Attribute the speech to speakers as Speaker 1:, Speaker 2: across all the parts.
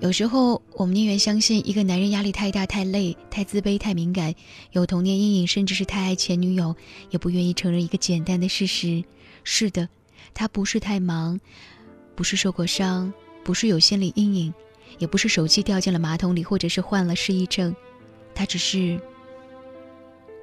Speaker 1: 有时候，我们宁愿相信一个男人压力太大、太累、太自卑、太敏感，有童年阴影，甚至是太爱前女友，也不愿意承认一个简单的事实：是的，他不是太忙，不是受过伤，不是有心理阴影，也不是手机掉进了马桶里，或者是患了失忆症，他只是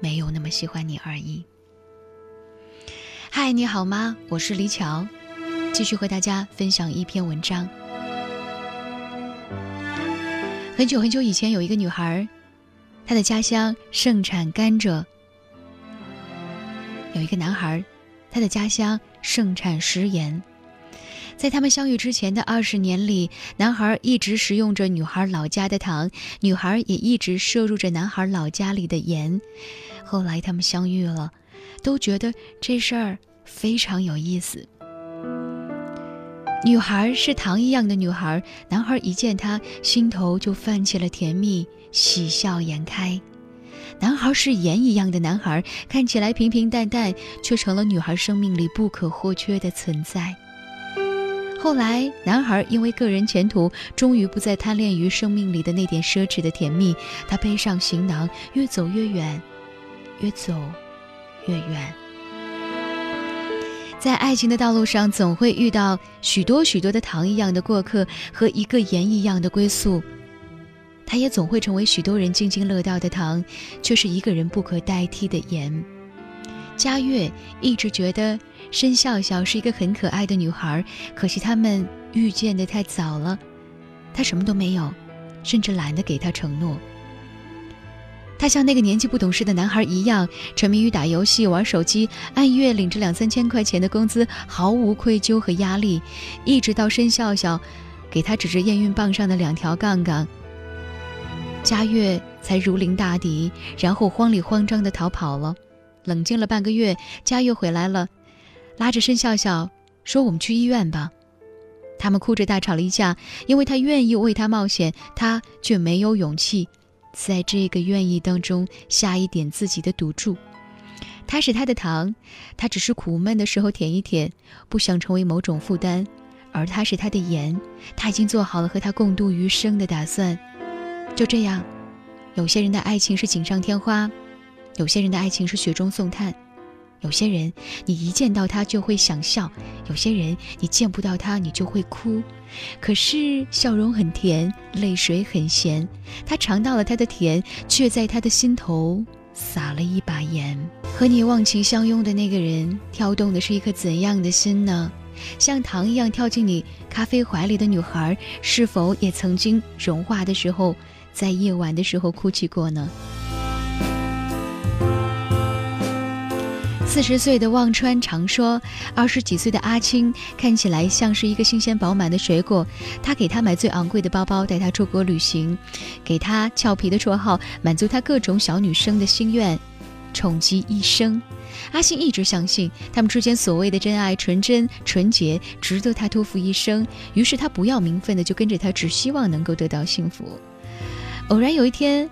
Speaker 1: 没有那么喜欢你而已。嗨，你好吗？我是李巧，继续和大家分享一篇文章。很久很久以前，有一个女孩，她的家乡盛产甘蔗。有一个男孩，他的家乡盛产食盐。在他们相遇之前的二十年里，男孩一直食用着女孩老家的糖，女孩也一直摄入着男孩老家里的盐。后来他们相遇了，都觉得这事儿非常有意思。女孩是糖一样的女孩，男孩一见她，心头就泛起了甜蜜，喜笑颜开。男孩是盐一样的男孩，看起来平平淡淡，却成了女孩生命里不可或缺的存在。后来，男孩因为个人前途，终于不再贪恋于生命里的那点奢侈的甜蜜，他背上行囊，越走越远，越走越远。在爱情的道路上，总会遇到许多许多的糖一样的过客和一个盐一样的归宿。他也总会成为许多人津津乐道的糖，却是一个人不可代替的盐。佳悦一直觉得申笑笑是一个很可爱的女孩，可惜他们遇见的太早了，他什么都没有，甚至懒得给她承诺。他像那个年纪不懂事的男孩一样，沉迷于打游戏、玩手机，按月领着两三千块钱的工资，毫无愧疚和压力。一直到申笑笑给他指着验孕棒上的两条杠杠，佳悦才如临大敌，然后慌里慌张地逃跑了。冷静了半个月，佳悦回来了，拉着申笑笑说：“我们去医院吧。”他们哭着大吵了一架，因为他愿意为他冒险，他却没有勇气。在这个愿意当中下一点自己的赌注，他是他的糖，他只是苦闷的时候舔一舔，不想成为某种负担；而他是他的盐，他已经做好了和他共度余生的打算。就这样，有些人的爱情是锦上添花，有些人的爱情是雪中送炭。有些人，你一见到他就会想笑；有些人，你见不到他你就会哭。可是笑容很甜，泪水很咸。他尝到了他的甜，却在他的心头撒了一把盐。和你忘情相拥的那个人，跳动的是一颗怎样的心呢？像糖一样跳进你咖啡怀里的女孩，是否也曾经融化的时候，在夜晚的时候哭泣过呢？四十岁的忘川常说，二十几岁的阿青看起来像是一个新鲜饱满的水果。他给他买最昂贵的包包，带他出国旅行，给他俏皮的绰号，满足他各种小女生的心愿，宠极一生。阿星一直相信他们之间所谓的真爱纯真纯洁，值得他托付一生。于是他不要名分的就跟着他，只希望能够得到幸福。偶然有一天，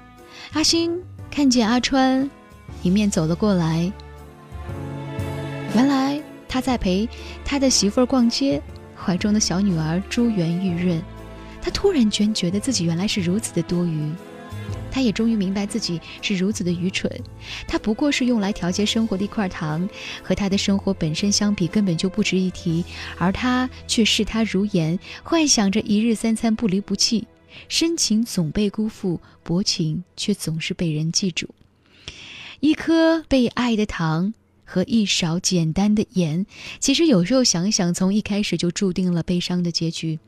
Speaker 1: 阿星看见阿川迎面走了过来。原来他在陪他的媳妇儿逛街，怀中的小女儿珠圆玉润。他突然间觉得自己原来是如此的多余，他也终于明白自己是如此的愚蠢。他不过是用来调节生活的一块糖，和他的生活本身相比根本就不值一提。而他却视他如盐，幻想着一日三餐不离不弃。深情总被辜负，薄情却总是被人记住。一颗被爱的糖。和一勺简单的盐，其实有时候想想，从一开始就注定了悲伤的结局。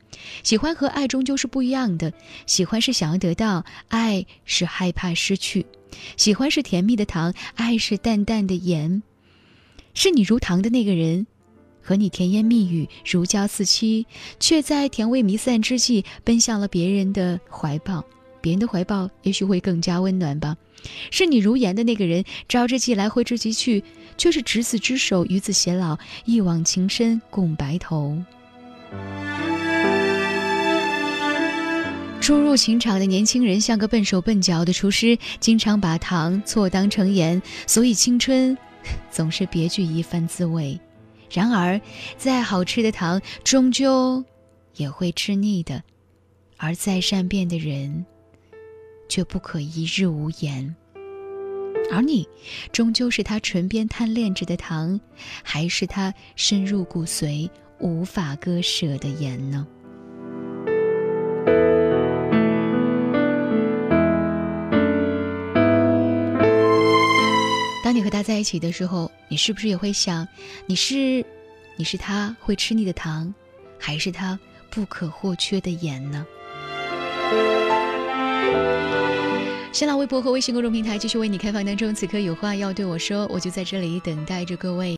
Speaker 1: 喜欢和爱终究是不一样的，喜欢是想要得到，爱是害怕失去。喜欢是甜蜜的糖，爱是淡淡的盐。是你如糖的那个人，和你甜言蜜语，如胶似漆，却在甜味弥散之际，奔向了别人的怀抱。别人的怀抱也许会更加温暖吧。视你如盐的那个人，招之即来，挥之即去，却是执子之手，与子偕老，一往情深共白头。初入情场的年轻人像个笨手笨脚的厨师，经常把糖错当成盐，所以青春 总是别具一番滋味。然而，再好吃的糖，终究也会吃腻的。而再善变的人，却不可一日无言。而你，终究是他唇边贪恋着的糖，还是他深入骨髓、无法割舍的盐呢？当你和他在一起的时候，你是不是也会想，你是，你是他会吃腻的糖，还是他不可或缺的盐呢？新浪微博和微信公众平台继续为你开放当中，此刻有话要对我说，我就在这里等待着各位。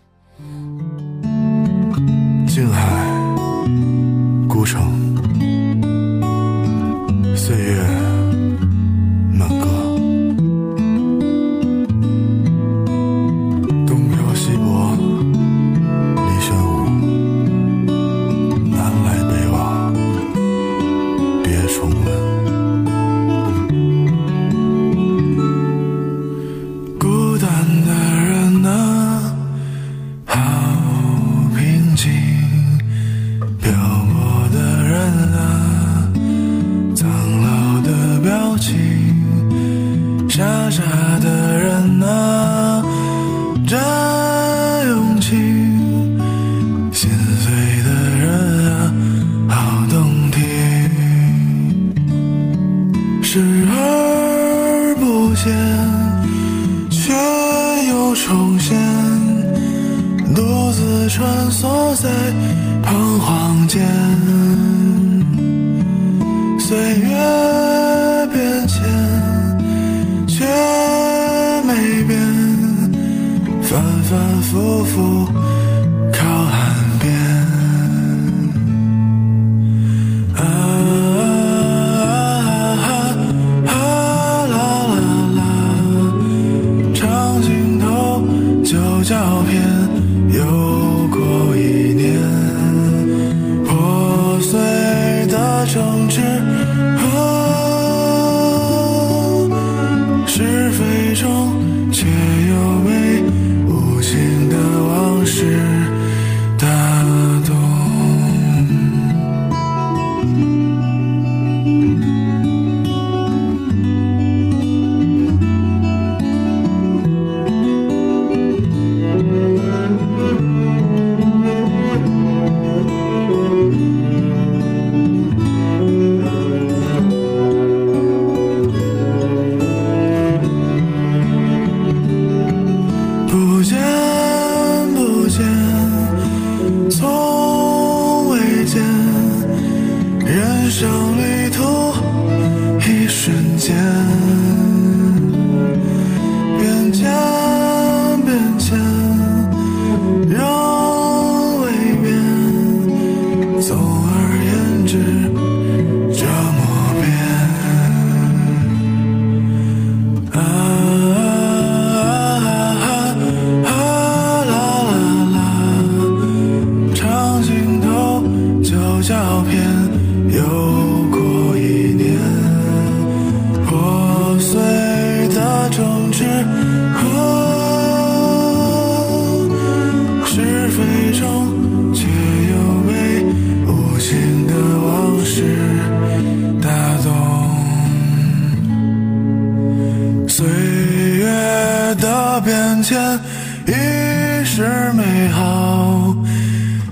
Speaker 2: 岁月变迁却没变反反复复中这一上旅途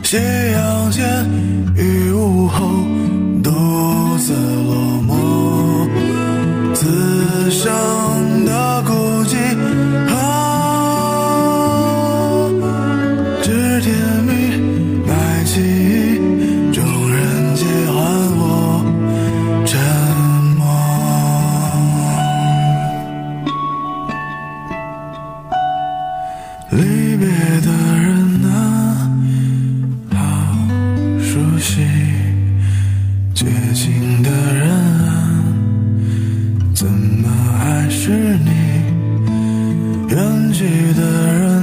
Speaker 2: 夕阳前雨雾后独自落寞此生去的人。